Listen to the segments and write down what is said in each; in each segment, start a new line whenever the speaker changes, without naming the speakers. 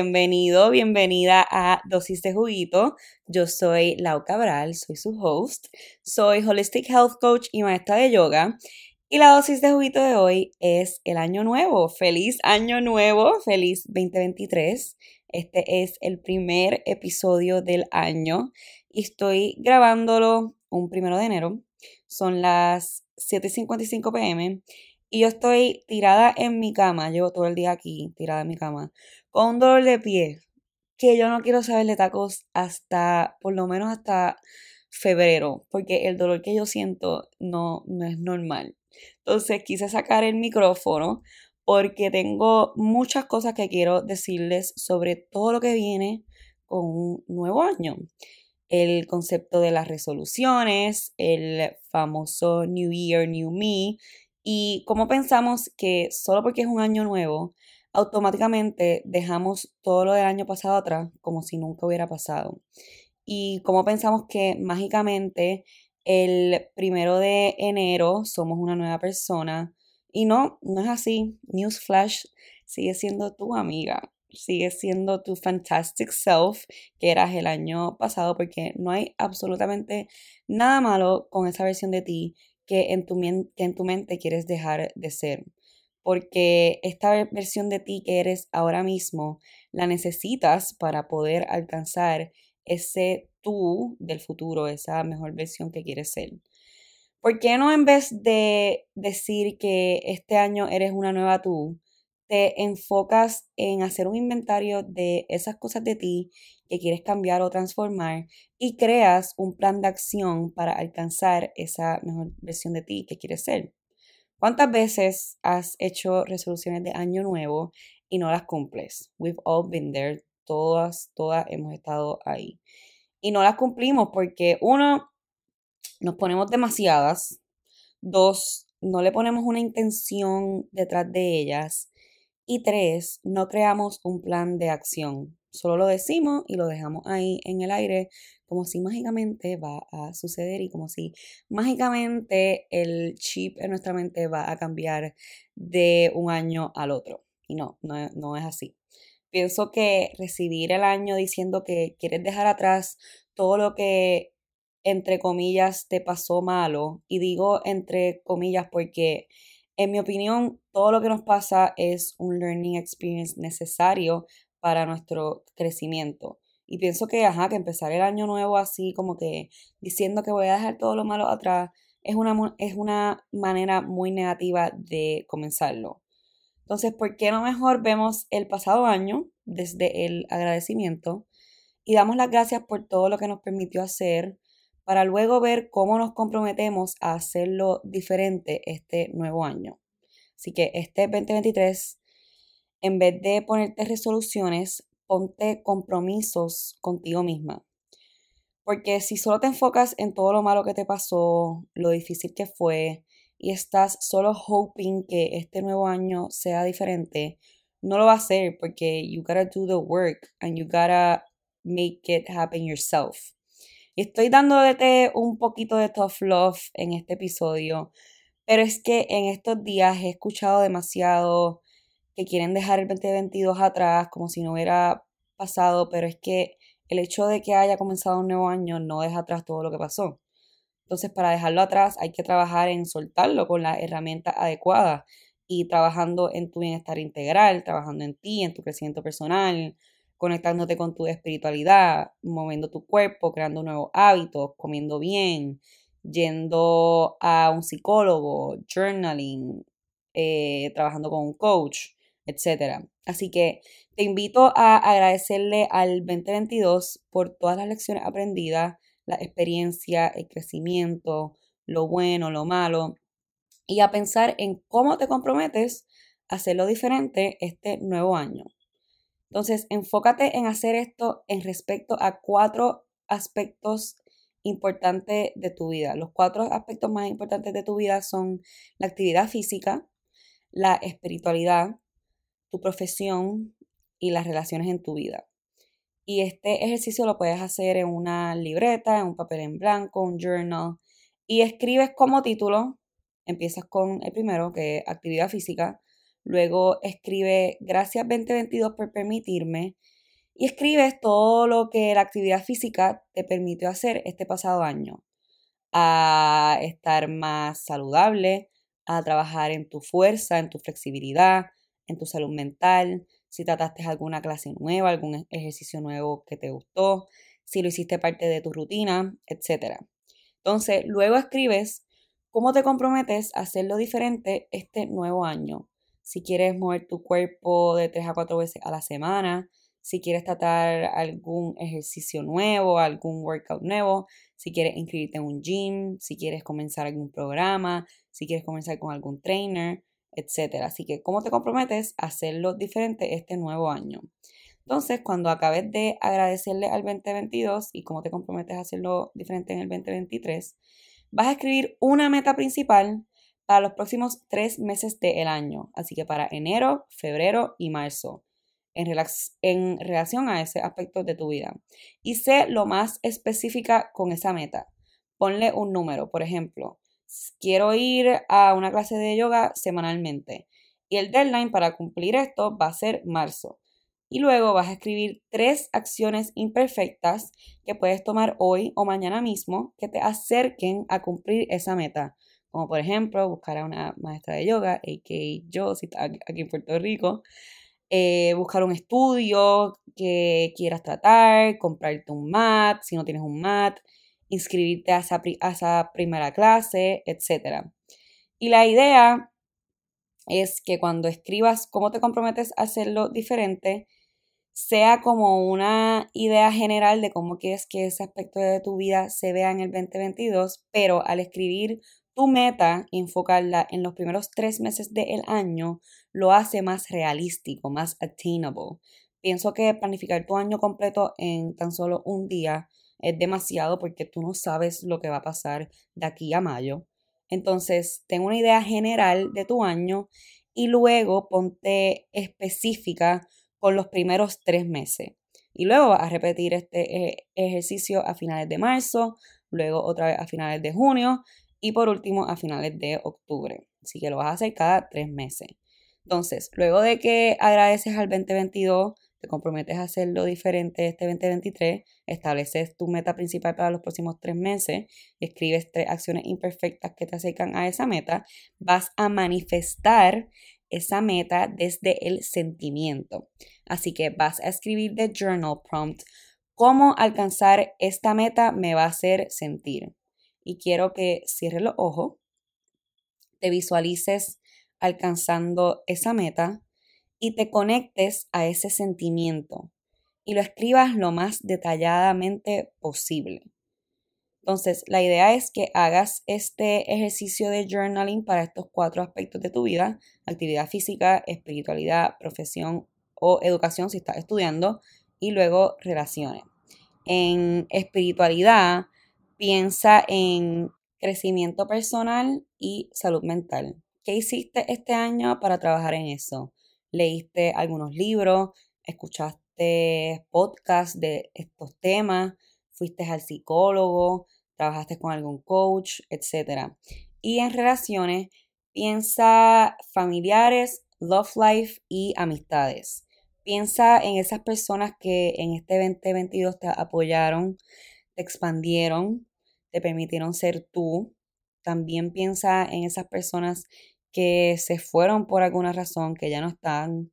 Bienvenido, bienvenida a Dosis de Juguito. Yo soy Lau Cabral, soy su host. Soy Holistic Health Coach y maestra de yoga. Y la dosis de juguito de hoy es el año nuevo. Feliz año nuevo, feliz 2023. Este es el primer episodio del año y estoy grabándolo un primero de enero. Son las 7:55 pm y yo estoy tirada en mi cama, llevo todo el día aquí, tirada en mi cama, con un dolor de pie, que yo no quiero saber de tacos hasta, por lo menos hasta febrero, porque el dolor que yo siento no, no es normal. Entonces quise sacar el micrófono porque tengo muchas cosas que quiero decirles sobre todo lo que viene con un nuevo año. El concepto de las resoluciones, el famoso New Year, New Me y cómo pensamos que solo porque es un año nuevo, automáticamente dejamos todo lo del año pasado atrás como si nunca hubiera pasado. Y cómo pensamos que mágicamente el primero de enero somos una nueva persona. Y no, no es así. Newsflash sigue siendo tu amiga, sigue siendo tu fantastic self que eras el año pasado porque no hay absolutamente nada malo con esa versión de ti que en tu, que en tu mente quieres dejar de ser. Porque esta versión de ti que eres ahora mismo la necesitas para poder alcanzar ese tú del futuro, esa mejor versión que quieres ser. ¿Por qué no en vez de decir que este año eres una nueva tú, te enfocas en hacer un inventario de esas cosas de ti que quieres cambiar o transformar y creas un plan de acción para alcanzar esa mejor versión de ti que quieres ser. ¿Cuántas veces has hecho resoluciones de año nuevo y no las cumples? We've all been there. Todas, todas hemos estado ahí. Y no las cumplimos porque uno, nos ponemos demasiadas. Dos, no le ponemos una intención detrás de ellas. Y tres, no creamos un plan de acción. Solo lo decimos y lo dejamos ahí en el aire como si mágicamente va a suceder y como si mágicamente el chip en nuestra mente va a cambiar de un año al otro. Y no, no, no es así. Pienso que recibir el año diciendo que quieres dejar atrás todo lo que entre comillas te pasó malo, y digo entre comillas porque en mi opinión, todo lo que nos pasa es un learning experience necesario para nuestro crecimiento. Y pienso que, ajá, que empezar el año nuevo así, como que diciendo que voy a dejar todo lo malo atrás, es una, es una manera muy negativa de comenzarlo. Entonces, ¿por qué no mejor vemos el pasado año desde el agradecimiento y damos las gracias por todo lo que nos permitió hacer, para luego ver cómo nos comprometemos a hacerlo diferente este nuevo año. Así que este 2023, en vez de ponerte resoluciones, ponte compromisos contigo misma. Porque si solo te enfocas en todo lo malo que te pasó, lo difícil que fue, y estás solo hoping que este nuevo año sea diferente, no lo va a ser porque you gotta do the work and you gotta make it happen yourself. Estoy dándote un poquito de tough love en este episodio, pero es que en estos días he escuchado demasiado que quieren dejar el 2022 atrás como si no hubiera pasado, pero es que el hecho de que haya comenzado un nuevo año no deja atrás todo lo que pasó. Entonces, para dejarlo atrás hay que trabajar en soltarlo con la herramienta adecuada y trabajando en tu bienestar integral, trabajando en ti, en tu crecimiento personal, conectándote con tu espiritualidad, moviendo tu cuerpo, creando nuevos hábitos, comiendo bien, yendo a un psicólogo, journaling, eh, trabajando con un coach, etc. Así que te invito a agradecerle al 2022 por todas las lecciones aprendidas, la experiencia, el crecimiento, lo bueno, lo malo, y a pensar en cómo te comprometes a hacerlo diferente este nuevo año. Entonces, enfócate en hacer esto en respecto a cuatro aspectos importantes de tu vida. Los cuatro aspectos más importantes de tu vida son la actividad física, la espiritualidad, tu profesión y las relaciones en tu vida. Y este ejercicio lo puedes hacer en una libreta, en un papel en blanco, un journal, y escribes como título, empiezas con el primero, que es actividad física, Luego escribe gracias 2022 por permitirme y escribes todo lo que la actividad física te permitió hacer este pasado año. A estar más saludable, a trabajar en tu fuerza, en tu flexibilidad, en tu salud mental, si trataste alguna clase nueva, algún e-, ejercicio nuevo que te gustó, si lo hiciste parte de tu rutina, etc. Entonces, luego escribes cómo te comprometes a hacerlo diferente este nuevo año. Si quieres mover tu cuerpo de 3 a 4 veces a la semana, si quieres tratar algún ejercicio nuevo, algún workout nuevo, si quieres inscribirte en un gym, si quieres comenzar algún programa, si quieres comenzar con algún trainer, etc. Así que, ¿cómo te comprometes a hacerlo diferente este nuevo año? Entonces, cuando acabes de agradecerle al 2022 y cómo te comprometes a hacerlo diferente en el 2023, vas a escribir una meta principal para los próximos tres meses del año. Así que para enero, febrero y marzo, en, en relación a ese aspecto de tu vida. Y sé lo más específica con esa meta. Ponle un número, por ejemplo, quiero ir a una clase de yoga semanalmente. Y el deadline para cumplir esto va a ser marzo. Y luego vas a escribir tres acciones imperfectas que puedes tomar hoy o mañana mismo que te acerquen a cumplir esa meta. Como por ejemplo, buscar a una maestra de yoga, a.k.a. yo, si estás aquí en Puerto Rico. Eh, buscar un estudio que quieras tratar, comprarte un mat, si no tienes un mat, inscribirte a esa, primera clase, etc. Y la idea es que cuando escribas cómo te comprometes a hacerlo diferente, sea como una idea general de cómo quieres que ese aspecto de tu vida se vea en el 2022, pero al escribir tu meta enfocarla en los primeros tres meses del año, lo hace más realístico, más attainable. Pienso que planificar tu año completo en tan solo un día es demasiado porque tú no sabes lo que va a pasar de aquí a mayo. Entonces, ten una idea general de tu año y luego ponte específica con los primeros tres meses. Y luego vas a repetir este eh, ejercicio a finales de marzo, luego otra vez a finales de junio y por último a finales de octubre. Así que lo vas a hacer cada tres meses. Entonces, luego de que agradeces al 2022, te comprometes a hacerlo diferente este 2023, estableces tu meta principal para los próximos tres meses, escribes tres acciones imperfectas que te acercan a esa meta, vas a manifestar esa meta desde el sentimiento. Así que vas a escribir de journal prompt cómo alcanzar esta meta me va a hacer sentir. Y quiero que cierres los ojos, te visualices alcanzando esa meta y te conectes a ese sentimiento y lo escribas lo más detalladamente posible. Entonces, la idea es que hagas este ejercicio de journaling para estos cuatro aspectos de tu vida, actividad física, espiritualidad, profesión o educación si estás estudiando, y luego relaciones. En espiritualidad, piensa en crecimiento personal y salud mental. ¿Qué hiciste este año para trabajar en eso? leíste algunos libros, escuchaste podcasts de estos temas, fuiste al psicólogo, trabajaste con algún coach, etc. Y en relaciones, piensa familiares, love life y amistades. Piensa en esas personas que en este 2022 te apoyaron, te expandieron, te permitieron ser tú. También piensa en esas personas que se fueron por alguna razón, que ya no están.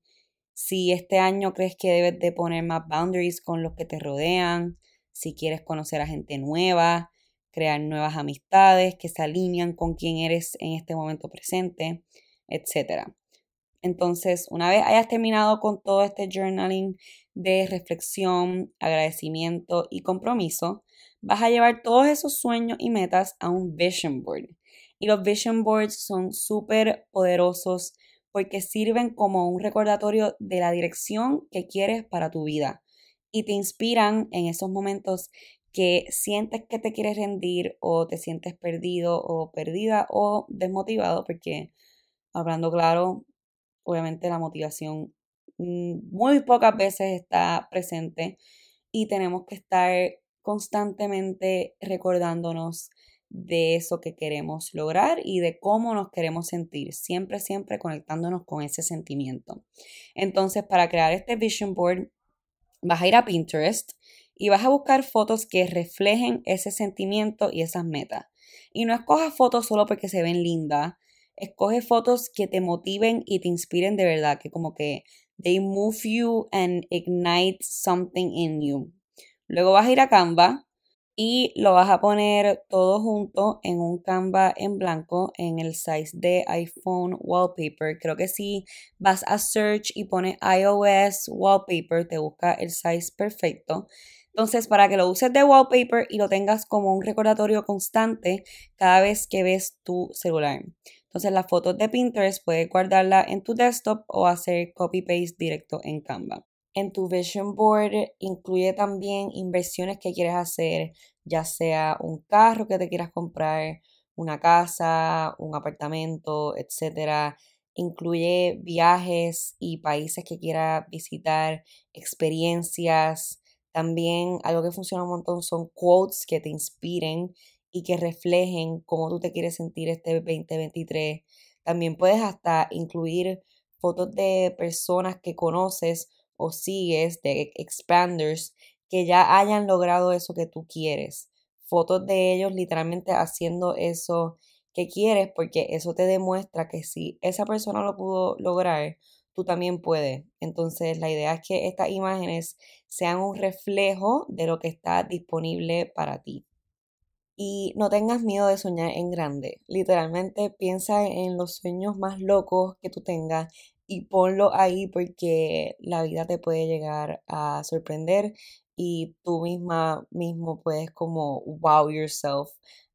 Si este año crees que debes de poner más boundaries con los que te rodean, si quieres conocer a gente nueva, crear nuevas amistades que se alinean con quien eres en este momento presente, etc. Entonces, una vez hayas terminado con todo este journaling de reflexión, agradecimiento y compromiso, vas a llevar todos esos sueños y metas a un vision board. Y los vision boards son súper poderosos porque sirven como un recordatorio de la dirección que quieres para tu vida y te inspiran en esos momentos que sientes que te quieres rendir o te sientes perdido o perdida o desmotivado porque hablando claro, obviamente la motivación mm, muy pocas veces está presente y tenemos que estar constantemente recordándonos de eso que queremos lograr y de cómo nos queremos sentir, siempre, siempre conectándonos con ese sentimiento. Entonces, para crear este vision board, vas a ir a Pinterest y vas a buscar fotos que reflejen ese sentimiento y esas metas. Y no escojas fotos solo porque se ven lindas, escoge fotos que te motiven y te inspiren de verdad, que como que they move you and ignite something in you. Luego vas a ir a Canva y lo vas a poner todo junto en un Canva en blanco en el size de iPhone wallpaper. Creo que si vas a search y pones iOS wallpaper, te busca el size perfecto. Entonces, para que lo uses de wallpaper y lo tengas como un recordatorio constante cada vez que ves tu celular. Entonces, las fotos de Pinterest puedes guardarla en tu desktop o hacer copy-paste directo en Canva. En tu vision board incluye también inversiones que quieres hacer, ya sea un carro que te quieras comprar, una casa, un apartamento, etc. Incluye viajes y países que quieras visitar, experiencias, también algo que funciona un montón son quotes que te inspiren y que reflejen cómo tú te quieres sentir este 2023. También puedes hasta incluir fotos de personas que conoces o sigues, de expanders, que ya hayan logrado eso que tú quieres. Fotos de ellos literalmente haciendo eso que quieres porque eso te demuestra que si esa persona lo pudo lograr, tú también puedes. Entonces, la idea es que estas imágenes sean un reflejo de lo que está disponible para ti. Y no tengas miedo de soñar en grande. Literalmente piensa en los sueños más locos que tú tengas y ponlo ahí porque la vida te puede llegar a sorprender y tú misma mismo puedes como wow yourself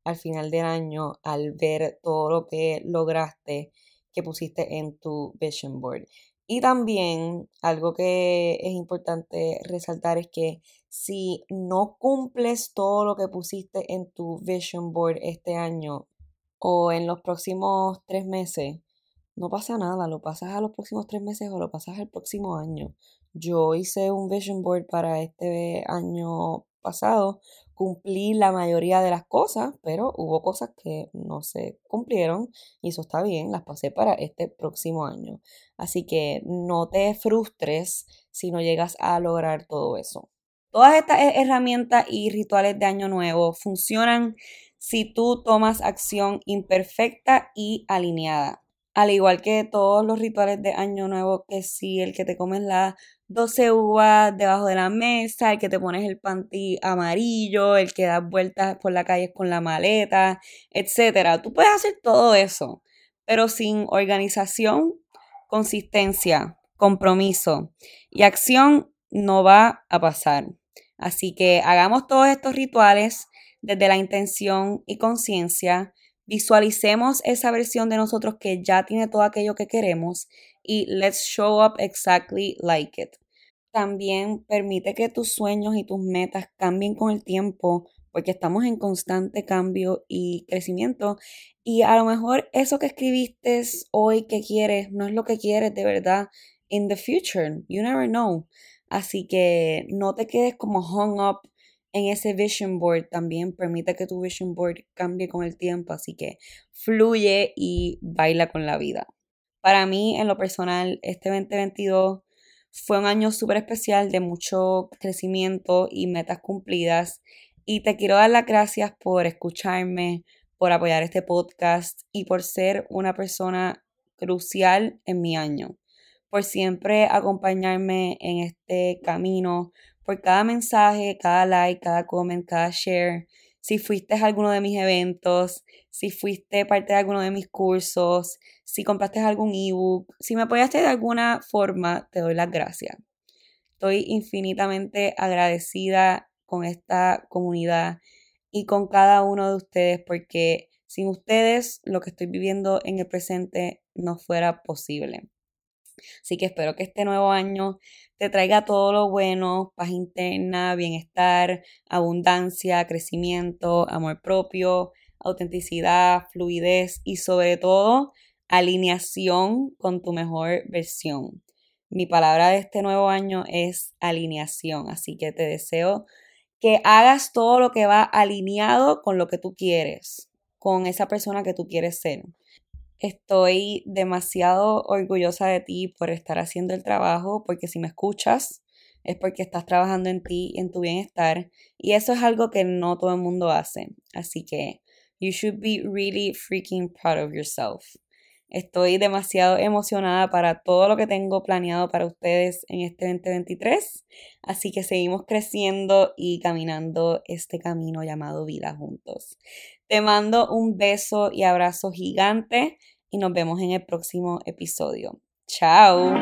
al final del año al ver todo lo que lograste que pusiste en tu vision board. Y también algo que es importante resaltar es que si no cumples todo lo que pusiste en tu vision board este año o en los próximos tres meses, no pasa nada, lo pasas a los próximos tres meses o lo pasas al próximo año. Yo hice un vision board para este año pasado cumplí la mayoría de las cosas, pero hubo cosas que no se cumplieron y eso está bien, las pasé para este próximo año. Así que no te frustres si no llegas a lograr todo eso. Todas estas herramientas y rituales de año nuevo funcionan si tú tomas acción imperfecta y alineada. Al igual que todos los rituales de año nuevo, que si el que te comes la 12 uvas debajo de la mesa, el que te pones el panty amarillo, el que das vueltas por la calle con la maleta, etc. Tú puedes hacer todo eso, pero sin organización, consistencia, compromiso y acción no va a pasar. Así que hagamos todos estos rituales desde la intención y conciencia Visualicemos esa versión de nosotros que ya tiene todo aquello que queremos y let's show up exactly like it. También permite que tus sueños y tus metas cambien con el tiempo porque estamos en constante cambio y crecimiento y a lo mejor eso que escribiste hoy que quieres no es lo que quieres de verdad in the future. You never know. Así que no te quedes como hung up en ese vision board también permite que tu vision board cambie con el tiempo, así que fluye y baila con la vida. Para mí, en lo personal, este 2022 fue un año súper especial de mucho crecimiento y metas cumplidas. Y te quiero dar las gracias por escucharme, por apoyar este podcast y por ser una persona crucial en mi año, por siempre acompañarme en este camino, por cada mensaje, cada like, cada comment, cada share. Si fuiste a alguno de mis eventos, si fuiste parte de alguno de mis cursos, si compraste algún ebook, si me apoyaste de alguna forma, te doy las gracias. Estoy infinitamente agradecida con esta comunidad y con cada uno de ustedes porque sin ustedes lo que estoy viviendo en el presente no fuera posible. Así que espero que este nuevo año te traiga todo lo bueno, paz interna, bienestar, abundancia, crecimiento, amor propio, autenticidad, fluidez y sobre todo alineación con tu mejor versión. Mi palabra de este nuevo año es alineación, así que te deseo que hagas todo lo que va alineado con lo que tú quieres. con esa persona que tú quieres ser. Estoy demasiado orgullosa de ti por estar haciendo el trabajo, porque si me escuchas es porque estás trabajando en ti, en tu bienestar, y eso es algo que no todo el mundo hace. Así que you should be really freaking proud of yourself. Estoy demasiado emocionada para todo lo que tengo planeado para ustedes en este 2023. Así que seguimos creciendo y caminando este camino llamado vida juntos. Te mando un beso y abrazo gigante y nos vemos en el próximo episodio. Chao.